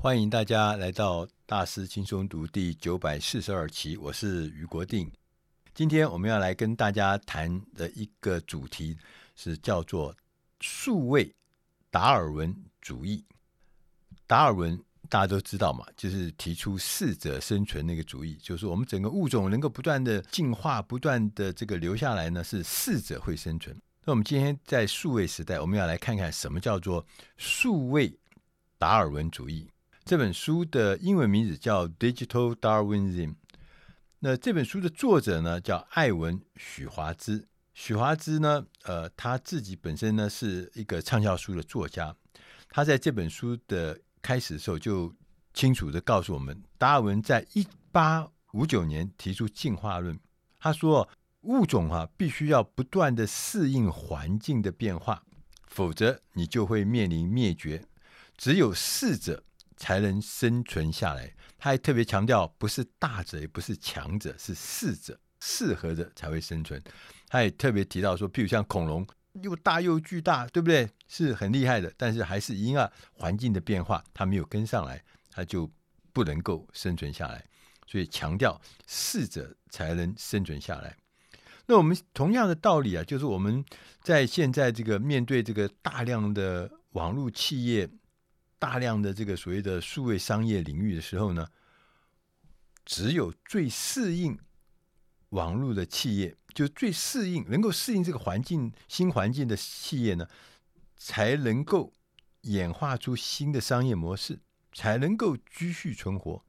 欢迎大家来到大师轻松读第九百四十二期，我是余国定。今天我们要来跟大家谈的一个主题是叫做数位达尔文主义。达尔文大家都知道嘛，就是提出适者生存那个主义，就是我们整个物种能够不断的进化，不断的这个留下来呢，是适者会生存。那我们今天在数位时代，我们要来看看什么叫做数位达尔文主义。这本书的英文名字叫《Digital Darwinism》。那这本书的作者呢，叫艾文许华兹。许华兹呢，呃，他自己本身呢是一个畅销书的作家。他在这本书的开始的时候就清楚地告诉我们，达尔文在一八五九年提出进化论。他说，物种啊，必须要不断地适应环境的变化，否则你就会面临灭绝。只有适者。才能生存下来。他还特别强调，不是大者，也不是强者，是适者，适合的才会生存。他也特别提到说，譬如像恐龙，又大又巨大，对不对？是很厉害的，但是还是因为环境的变化，它没有跟上来，它就不能够生存下来。所以强调适者才能生存下来。那我们同样的道理啊，就是我们在现在这个面对这个大量的网络企业。大量的这个所谓的数位商业领域的时候呢，只有最适应网络的企业，就最适应能够适应这个环境新环境的企业呢，才能够演化出新的商业模式，才能够继续存活。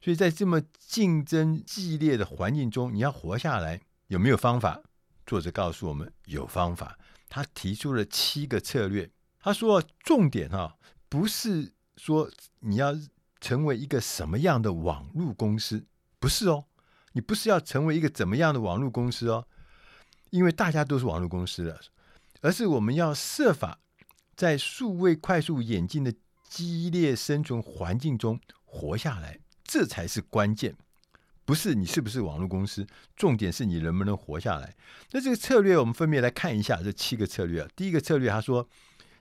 所以在这么竞争激烈的环境中，你要活下来，有没有方法？作者告诉我们有方法。他提出了七个策略。他说重点哈。不是说你要成为一个什么样的网络公司，不是哦，你不是要成为一个怎么样的网络公司哦，因为大家都是网络公司了，而是我们要设法在数位快速演进的激烈生存环境中活下来，这才是关键。不是你是不是网络公司，重点是你能不能活下来。那这个策略，我们分别来看一下这七个策略啊。第一个策略，他说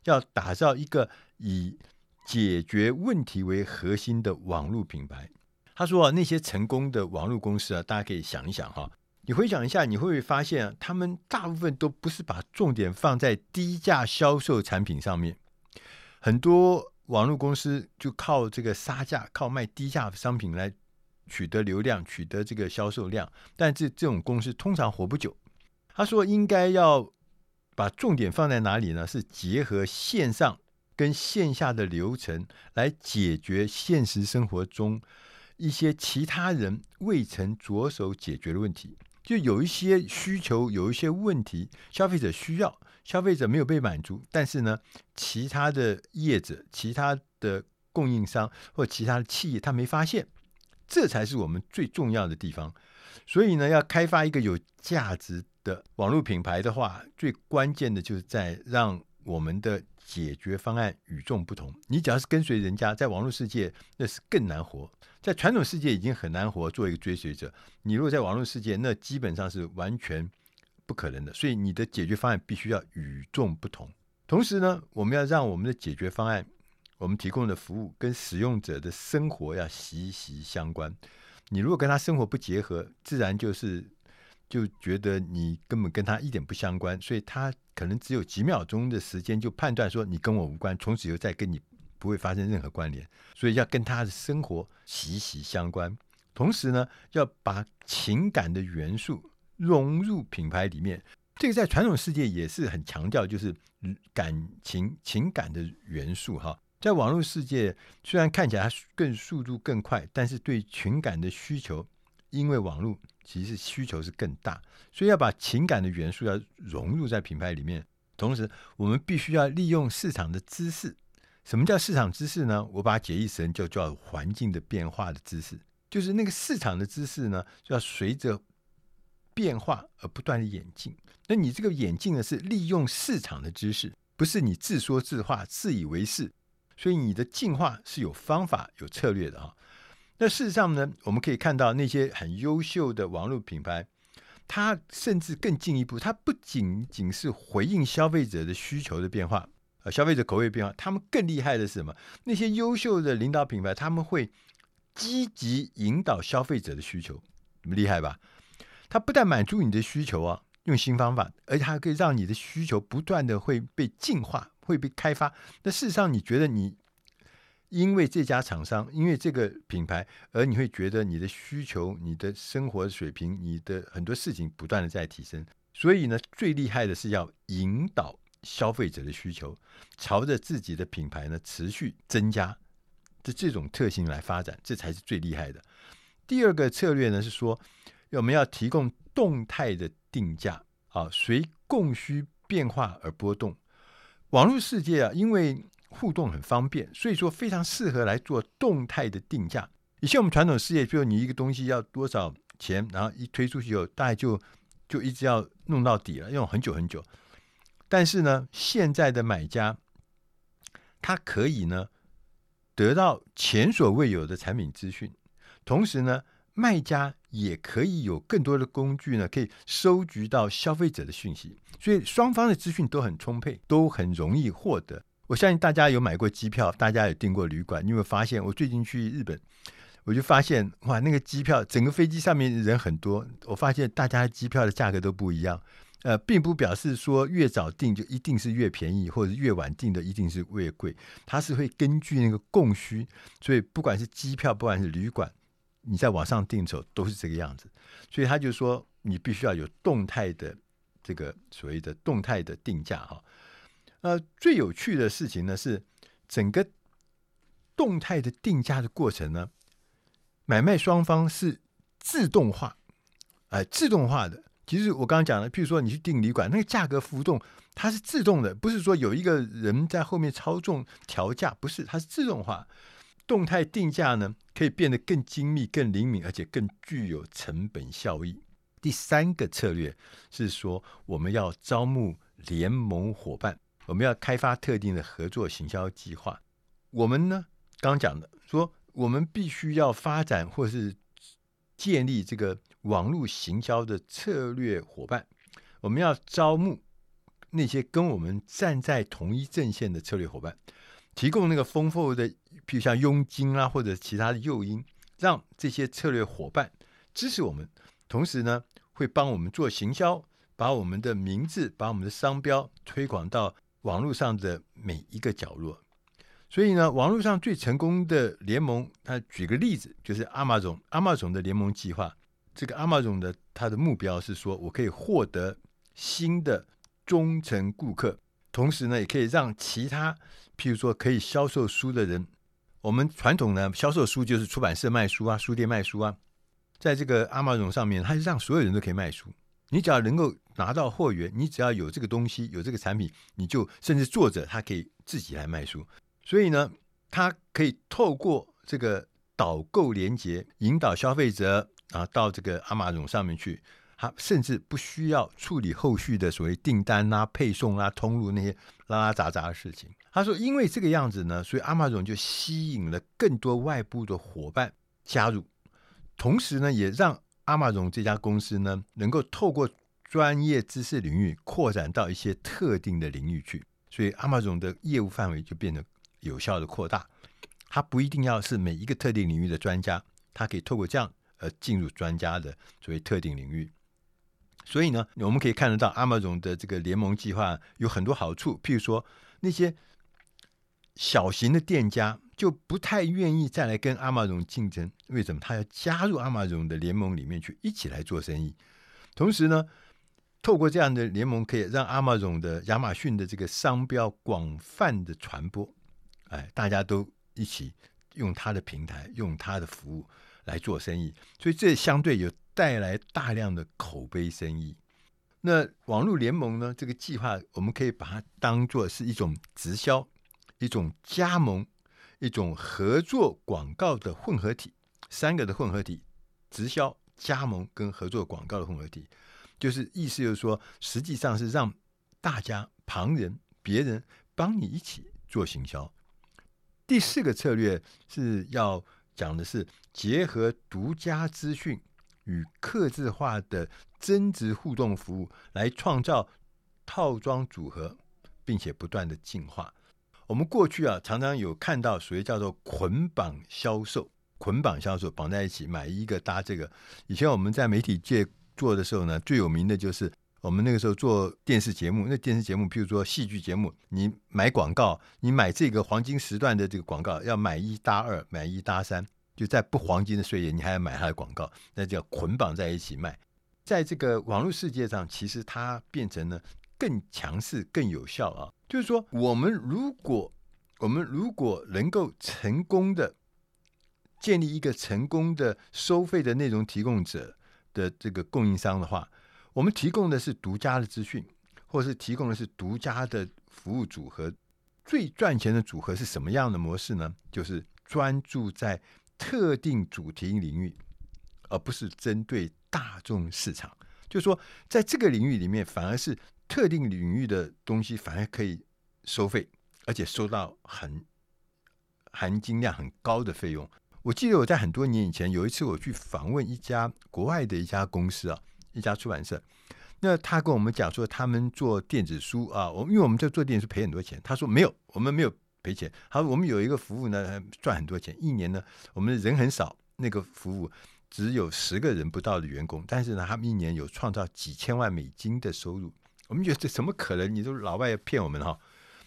要打造一个。以解决问题为核心的网络品牌，他说啊，那些成功的网络公司啊，大家可以想一想哈，你回想一下，你会不会发现啊，他们大部分都不是把重点放在低价销售产品上面，很多网络公司就靠这个杀价，靠卖低价商品来取得流量，取得这个销售量，但这这种公司通常活不久。他说应该要把重点放在哪里呢？是结合线上。跟线下的流程来解决现实生活中一些其他人未曾着手解决的问题，就有一些需求，有一些问题，消费者需要，消费者没有被满足，但是呢，其他的业者、其他的供应商或其他的企业他没发现，这才是我们最重要的地方。所以呢，要开发一个有价值的网络品牌的话，最关键的就是在让我们的。解决方案与众不同。你只要是跟随人家，在网络世界那是更难活。在传统世界已经很难活，做一个追随者。你如果在网络世界，那基本上是完全不可能的。所以你的解决方案必须要与众不同。同时呢，我们要让我们的解决方案，我们提供的服务跟使用者的生活要息息相关。你如果跟他生活不结合，自然就是。就觉得你根本跟他一点不相关，所以他可能只有几秒钟的时间就判断说你跟我无关，从此以后再跟你不会发生任何关联。所以要跟他的生活息息相关，同时呢，要把情感的元素融入品牌里面。这个在传统世界也是很强调，就是感情、情感的元素哈。在网络世界虽然看起来更速度更快，但是对情感的需求，因为网络。其实需求是更大，所以要把情感的元素要融入在品牌里面。同时，我们必须要利用市场的知识。什么叫市场知识呢？我把它解译成就叫环境的变化的知识，就是那个市场的知识呢，就要随着变化而不断的演进。那你这个演进呢，是利用市场的知识，不是你自说自话、自以为是。所以你的进化是有方法、有策略的啊。那事实上呢，我们可以看到那些很优秀的网络品牌，它甚至更进一步，它不仅仅是回应消费者的需求的变化，呃，消费者口味变化，他们更厉害的是什么？那些优秀的领导品牌，他们会积极引导消费者的需求，你们厉害吧？他不但满足你的需求啊，用新方法，而且还可以让你的需求不断的会被进化，会被开发。那事实上，你觉得你因为这家厂商，因为这个品牌，而你会觉得你的需求、你的生活水平、你的很多事情不断的在提升。所以呢，最厉害的是要引导。消费者的需求，朝着自己的品牌呢持续增加的这种特性来发展，这才是最厉害的。第二个策略呢是说，我们要提供动态的定价，啊，随供需变化而波动。网络世界啊，因为互动很方便，所以说非常适合来做动态的定价。以前我们传统事业，比如你一个东西要多少钱，然后一推出去以后，大概就就一直要弄到底了，用很久很久。但是呢，现在的买家他可以呢得到前所未有的产品资讯，同时呢，卖家也可以有更多的工具呢，可以收集到消费者的讯息，所以双方的资讯都很充沛，都很容易获得。我相信大家有买过机票，大家有订过旅馆，你有没有发现？我最近去日本，我就发现哇，那个机票整个飞机上面人很多，我发现大家机票的价格都不一样。呃，并不表示说越早订就一定是越便宜，或者越晚订的一定是越贵。它是会根据那个供需，所以不管是机票，不管是旅馆，你在网上订的时候都是这个样子。所以他就说，你必须要有动态的这个所谓的动态的定价哈。呃，最有趣的事情呢是整个动态的定价的过程呢，买卖双方是自动化，哎、自动化的。其实我刚刚讲了，譬如说你去订旅馆，那个价格浮动它是自动的，不是说有一个人在后面操纵调价，不是，它是自动化。动态定价呢，可以变得更精密、更灵敏，而且更具有成本效益。第三个策略是说，我们要招募联盟伙伴，我们要开发特定的合作行销计划。我们呢，刚讲的说，我们必须要发展或是建立这个。网络行销的策略伙伴，我们要招募那些跟我们站在同一阵线的策略伙伴，提供那个丰富的，比如像佣金啊，或者其他的诱因，让这些策略伙伴支持我们，同时呢，会帮我们做行销，把我们的名字、把我们的商标推广到网络上的每一个角落。所以呢，网络上最成功的联盟，他举个例子，就是阿玛总阿玛总的联盟计划。这个阿玛总的它的目标是说，我可以获得新的忠诚顾客，同时呢，也可以让其他，譬如说可以销售书的人，我们传统呢销售书就是出版社卖书啊，书店卖书啊，在这个阿玛总上面，它是让所有人都可以卖书，你只要能够拿到货源，你只要有这个东西，有这个产品，你就甚至作者他可以自己来卖书，所以呢，他可以透过这个导购连接引导消费者。啊，到这个阿玛总上面去，他甚至不需要处理后续的所谓订单啊、配送啊、通路那些拉拉杂杂的事情。他说，因为这个样子呢，所以阿玛总就吸引了更多外部的伙伴加入，同时呢，也让 Amazon 这家公司呢，能够透过专业知识领域扩展到一些特定的领域去，所以 Amazon 的业务范围就变得有效的扩大。它不一定要是每一个特定领域的专家，他可以透过这样。而，进入专家的所谓特定领域，所以呢，我们可以看得到 Amazon 的这个联盟计划有很多好处。譬如说，那些小型的店家就不太愿意再来跟 Amazon 竞争，为什么？他要加入 Amazon 的联盟里面去，一起来做生意。同时呢，透过这样的联盟，可以让 Amazon 的亚马逊的这个商标广泛的传播。哎，大家都一起用他的平台，用他的服务。来做生意，所以这相对有带来大量的口碑生意。那网络联盟呢？这个计划我们可以把它当做是一种直销、一种加盟、一种合作广告的混合体，三个的混合体：直销、加盟跟合作广告的混合体。就是意思就是说，实际上是让大家旁人、别人帮你一起做行销。第四个策略是要。讲的是结合独家资讯与客制化的增值互动服务，来创造套装组合，并且不断的进化。我们过去啊，常常有看到所谓叫做捆绑销售，捆绑销售绑在一起买一个搭这个。以前我们在媒体界做的时候呢，最有名的就是我们那个时候做电视节目。那电视节目，譬如说戏剧节目，你买广告，你买这个黄金时段的这个广告，要买一搭二，买一搭三，就在不黄金的岁月，你还要买它的广告，那叫捆绑在一起卖。在这个网络世界上，其实它变成了更强势、更有效啊。就是说，我们如果我们如果能够成功的建立一个成功的收费的内容提供者的这个供应商的话，我们提供的是独家的资讯，或是提供的是独家的服务组合。最赚钱的组合是什么样的模式呢？就是专注在特定主题领域，而不是针对大众市场。就是说，在这个领域里面，反而是。特定领域的东西反而可以收费，而且收到很含金量很高的费用。我记得我在很多年以前有一次我去访问一家国外的一家公司啊，一家出版社。那他跟我们讲说，他们做电子书啊，我因为我们在做电子书赔很多钱。他说没有，我们没有赔钱。他说我们有一个服务呢，赚很多钱。一年呢，我们人很少，那个服务只有十个人不到的员工，但是呢，他们一年有创造几千万美金的收入。我们觉得这怎么可能？你都老外要骗我们哈？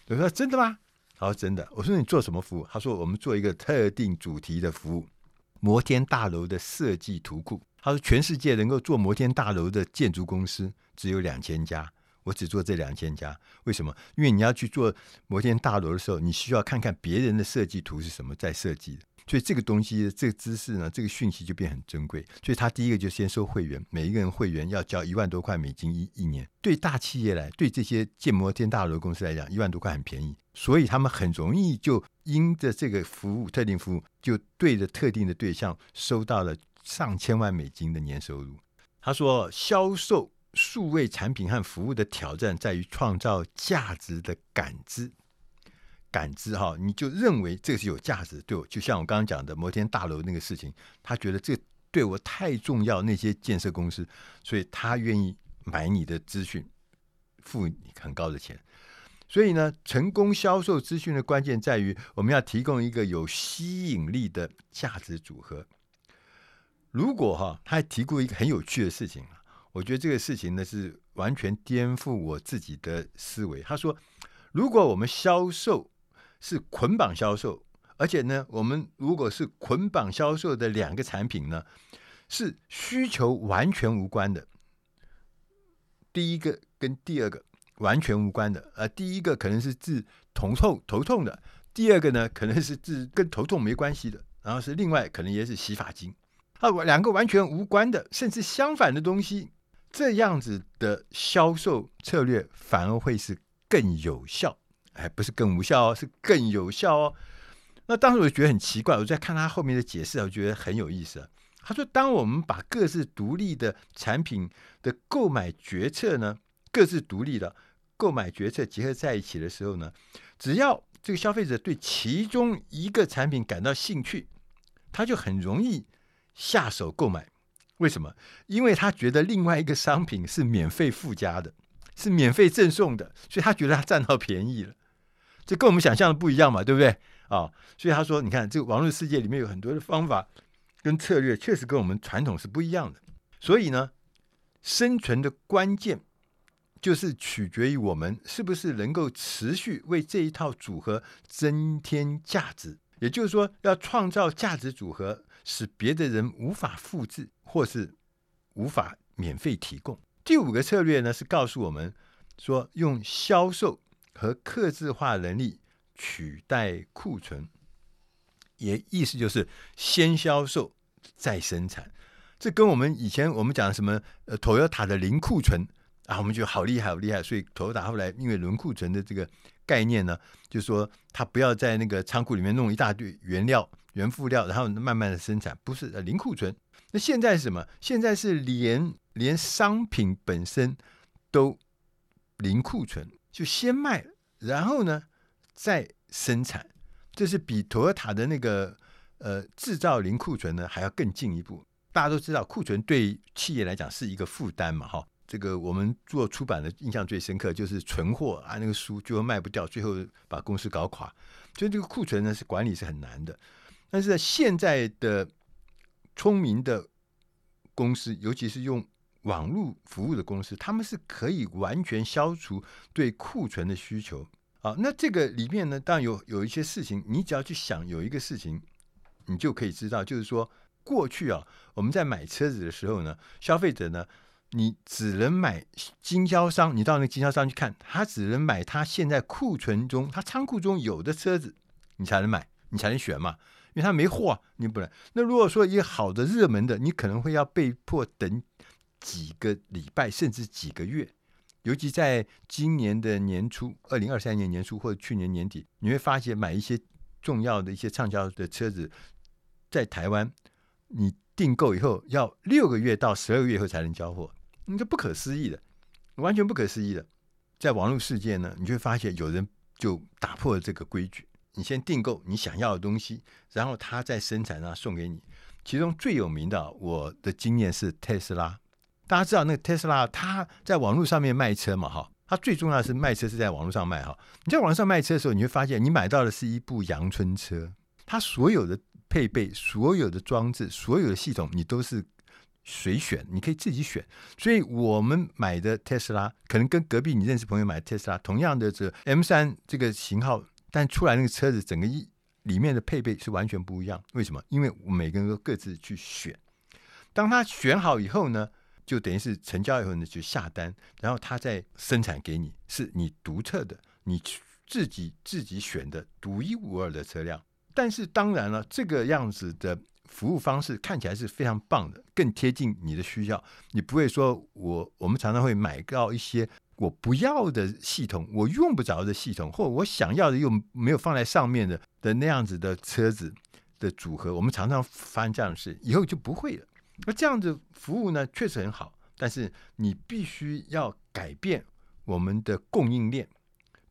我说真的吗？他说真的。我说你做什么服务？他说我们做一个特定主题的服务，摩天大楼的设计图库。他说全世界能够做摩天大楼的建筑公司只有两千家，我只做这两千家。为什么？因为你要去做摩天大楼的时候，你需要看看别人的设计图是什么在设计。所以这个东西，这个知识呢，这个讯息就变很珍贵。所以他第一个就先收会员，每一个人会员要交一万多块美金一一年。对大企业来，对这些建摩天大楼公司来讲，一万多块很便宜，所以他们很容易就因着这个服务特定服务，就对着特定的对象收到了上千万美金的年收入。他说，销售数位产品和服务的挑战在于创造价值的感知。感知哈，你就认为这是有价值，对我就像我刚刚讲的摩天大楼那个事情，他觉得这对我太重要，那些建设公司，所以他愿意买你的资讯，付你很高的钱。所以呢，成功销售资讯的关键在于，我们要提供一个有吸引力的价值组合。如果哈，他还提过一个很有趣的事情，我觉得这个事情呢是完全颠覆我自己的思维。他说，如果我们销售是捆绑销售，而且呢，我们如果是捆绑销售的两个产品呢，是需求完全无关的。第一个跟第二个完全无关的，呃，第一个可能是治头痛头痛的，第二个呢可能是治跟头痛没关系的，然后是另外可能也是洗发精，啊，两个完全无关的，甚至相反的东西，这样子的销售策略反而会是更有效。哎，不是更无效哦，是更有效哦。那当时我就觉得很奇怪，我在看他后面的解释，我觉得很有意思。他说，当我们把各自独立的产品的购买决策呢，各自独立的购买决策结合在一起的时候呢，只要这个消费者对其中一个产品感到兴趣，他就很容易下手购买。为什么？因为他觉得另外一个商品是免费附加的，是免费赠送的，所以他觉得他占到便宜了。这跟我们想象的不一样嘛，对不对？啊、所以他说，你看这个网络世界里面有很多的方法跟策略，确实跟我们传统是不一样的。所以呢，生存的关键就是取决于我们是不是能够持续为这一套组合增添价值。也就是说，要创造价值组合，使别的人无法复制或是无法免费提供。第五个策略呢，是告诉我们说，用销售。和克制化能力取代库存，也意思就是先销售再生产。这跟我们以前我们讲什么呃，Toyota 的零库存啊，我们觉得好厉害，好厉害。所以 Toyota 后来因为零库存的这个概念呢，就是说他不要在那个仓库里面弄一大堆原料、原辅料，然后慢慢的生产，不是呃零库存。那现在是什么？现在是连连商品本身都零库存。就先卖，然后呢，再生产，这是比 Toyota 的那个呃制造零库存呢还要更进一步。大家都知道，库存对企业来讲是一个负担嘛，哈。这个我们做出版的印象最深刻，就是存货啊，那个书最后卖不掉，最后把公司搞垮。所以这个库存呢，是管理是很难的。但是现在的聪明的公司，尤其是用网络服务的公司，他们是可以完全消除对库存的需求。啊，那这个里面呢，当然有有一些事情，你只要去想，有一个事情，你就可以知道，就是说过去啊，我们在买车子的时候呢，消费者呢。你只能买经销商，你到那个经销商去看，他只能买他现在库存中、他仓库中有的车子，你才能买，你才能选嘛，因为他没货，你不能。那如果说一个好的热门的，你可能会要被迫等几个礼拜，甚至几个月。尤其在今年的年初，二零二三年年初或者去年年底，你会发现买一些重要的一些畅销的车子，在台湾你订购以后要六个月到十二个月后才能交货。你这不可思议的，完全不可思议的，在网络世界呢，你就会发现有人就打破了这个规矩。你先订购你想要的东西，然后他再生产啊送给你。其中最有名的，我的经验是特斯拉。大家知道那个特斯拉，它在网络上面卖车嘛，哈，它最重要的是卖车是在网络上卖哈。你在网上卖车的时候，你会发现你买到的是一部阳春车，它所有的配备、所有的装置、所有的系统，你都是。随选，你可以自己选。所以我们买的特斯拉，可能跟隔壁你认识朋友买的特斯拉同样的这 M 三这个型号，但出来那个车子整个一里面的配备是完全不一样。为什么？因为每个人都各自去选。当他选好以后呢，就等于是成交以后呢，就下单，然后他再生产给你，是你独特的，你自己自己选的独一无二的车辆。但是当然了，这个样子的。服务方式看起来是非常棒的，更贴近你的需要。你不会说我我们常常会买到一些我不要的系统，我用不着的系统，或我想要的又没有放在上面的的那样子的车子的组合。我们常常发生这样的事，以后就不会了。那这样子服务呢，确实很好，但是你必须要改变我们的供应链，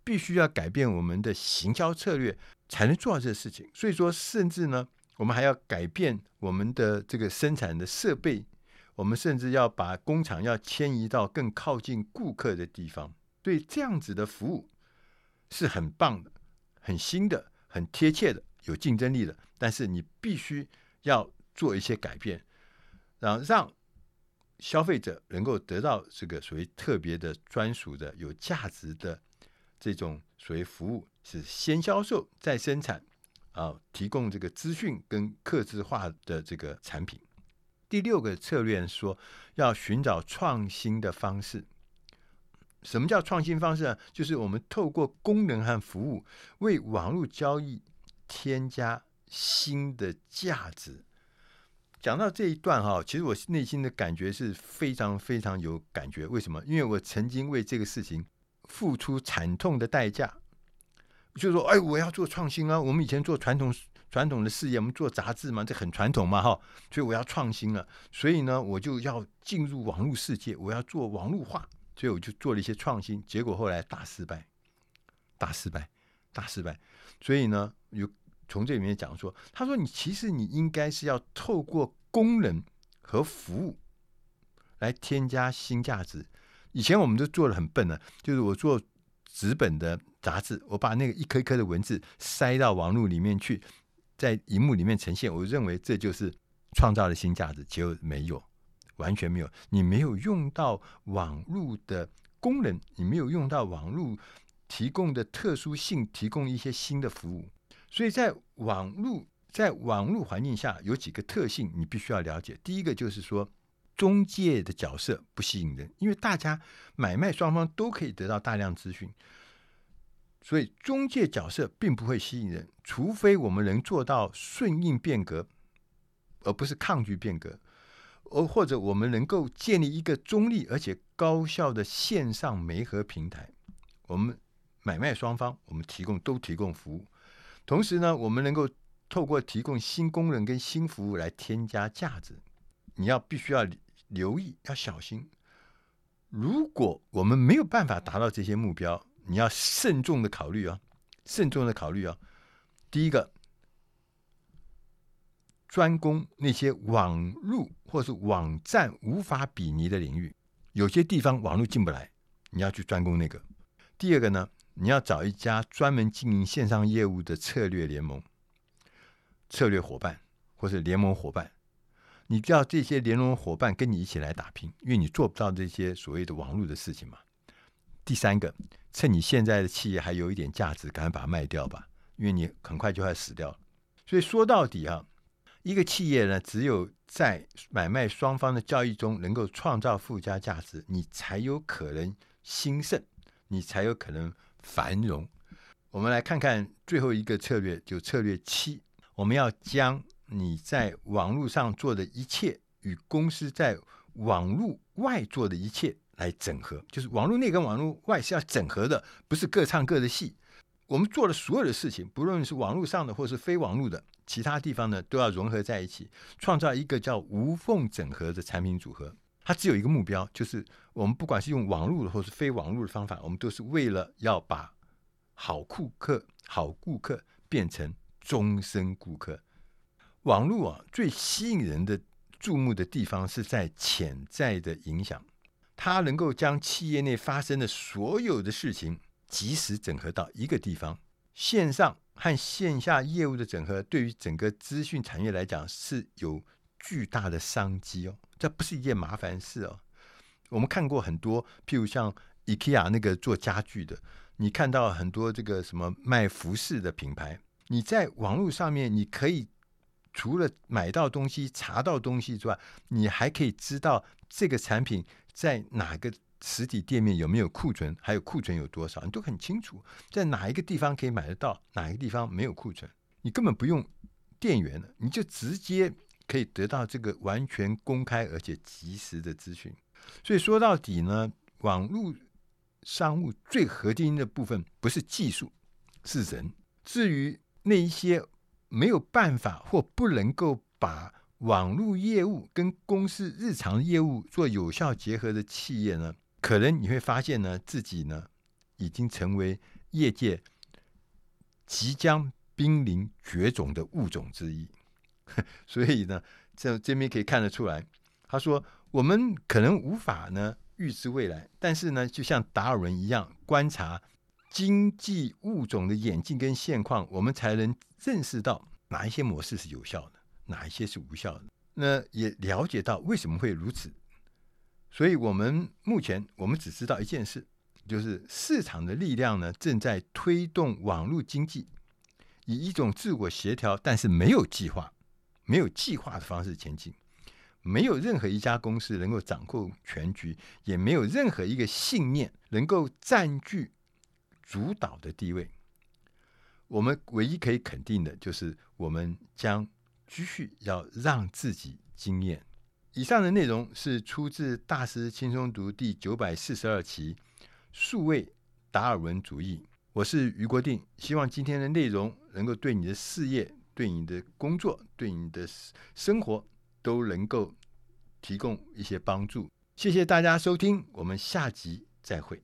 必须要改变我们的行销策略，才能做到这个事情。所以说，甚至呢。我们还要改变我们的这个生产的设备，我们甚至要把工厂要迁移到更靠近顾客的地方。对这样子的服务是很棒的、很新的、很贴切的、有竞争力的。但是你必须要做一些改变，然后让消费者能够得到这个所谓特别的、专属的、有价值的这种所谓服务，是先销售再生产。啊，提供这个资讯跟客制化的这个产品。第六个策略说，要寻找创新的方式。什么叫创新方式呢？就是我们透过功能和服务，为网络交易添加新的价值。讲到这一段哈，其实我内心的感觉是非常非常有感觉。为什么？因为我曾经为这个事情付出惨痛的代价。就是说，哎，我要做创新啊！我们以前做传统传统的事业，我们做杂志嘛，这很传统嘛，哈。所以我要创新了，所以呢，我就要进入网络世界，我要做网络化，所以我就做了一些创新，结果后来大失败，大失败，大失败。所以呢，有从这里面讲说，他说你其实你应该是要透过功能和服务来添加新价值。以前我们都做的很笨呢，就是我做纸本的。杂志，我把那个一颗一颗的文字塞到网络里面去，在荧幕里面呈现。我认为这就是创造的新价值，结果没有，完全没有。你没有用到网络的功能，你没有用到网络提供的特殊性，提供一些新的服务。所以在网络在网络环境下有几个特性，你必须要了解。第一个就是说，中介的角色不吸引人，因为大家买卖双方都可以得到大量资讯。所以中介角色并不会吸引人，除非我们能做到顺应变革，而不是抗拒变革，而或者我们能够建立一个中立而且高效的线上媒合平台。我们买卖双方，我们提供都提供服务，同时呢，我们能够透过提供新功能跟新服务来添加价值。你要必须要留意，要小心。如果我们没有办法达到这些目标，你要慎重的考虑啊，慎重的考虑啊。第一个，专攻那些网络或是网站无法比拟的领域，有些地方网络进不来，你要去专攻那个。第二个呢，你要找一家专门经营线上业务的策略联盟、策略伙伴或是联盟伙伴。你叫这些联盟伙伴跟你一起来打拼，因为你做不到这些所谓的网络的事情嘛。第三个，趁你现在的企业还有一点价值，赶快把它卖掉吧，因为你很快就会死掉了。所以说到底啊，一个企业呢，只有在买卖双方的交易中能够创造附加价值，你才有可能兴盛，你才有可能繁荣。我们来看看最后一个策略，就策略七，我们要将。你在网络上做的一切与公司在网络外做的一切来整合，就是网络内跟网络外是要整合的，不是各唱各的戏。我们做的所有的事情，不论是网络上的或是非网络的，其他地方呢，都要融合在一起，创造一个叫无缝整合的产品组合。它只有一个目标，就是我们不管是用网络的或是非网络的方法，我们都是为了要把好顾客、好顾客变成终身顾客。网络啊，最吸引人的注目的地方是在潜在的影响，它能够将企业内发生的所有的事情及时整合到一个地方。线上和线下业务的整合，对于整个资讯产业来讲是有巨大的商机哦。这不是一件麻烦事哦。我们看过很多，譬如像 IKEA 那个做家具的，你看到很多这个什么卖服饰的品牌，你在网络上面你可以。除了买到东西、查到东西之外，你还可以知道这个产品在哪个实体店面有没有库存，还有库存有多少，你都很清楚。在哪一个地方可以买得到，哪一个地方没有库存，你根本不用店员了，你就直接可以得到这个完全公开而且及时的资讯。所以说到底呢，网络商务最核心的部分不是技术，是人。至于那一些。没有办法或不能够把网络业务跟公司日常业务做有效结合的企业呢，可能你会发现呢，自己呢已经成为业界即将濒临绝种的物种之一。所以呢，这这边可以看得出来，他说我们可能无法呢预知未来，但是呢，就像达尔文一样观察。经济物种的演进跟现况，我们才能认识到哪一些模式是有效的，哪一些是无效的。那也了解到为什么会如此。所以，我们目前我们只知道一件事，就是市场的力量呢正在推动网络经济，以一种自我协调，但是没有计划、没有计划的方式前进。没有任何一家公司能够掌控全局，也没有任何一个信念能够占据。主导的地位，我们唯一可以肯定的就是，我们将继续要让自己惊艳。以上的内容是出自《大师轻松读》第九百四十二期《数位达尔文主义》。我是余国定，希望今天的内容能够对你的事业、对你的工作、对你的生活都能够提供一些帮助。谢谢大家收听，我们下集再会。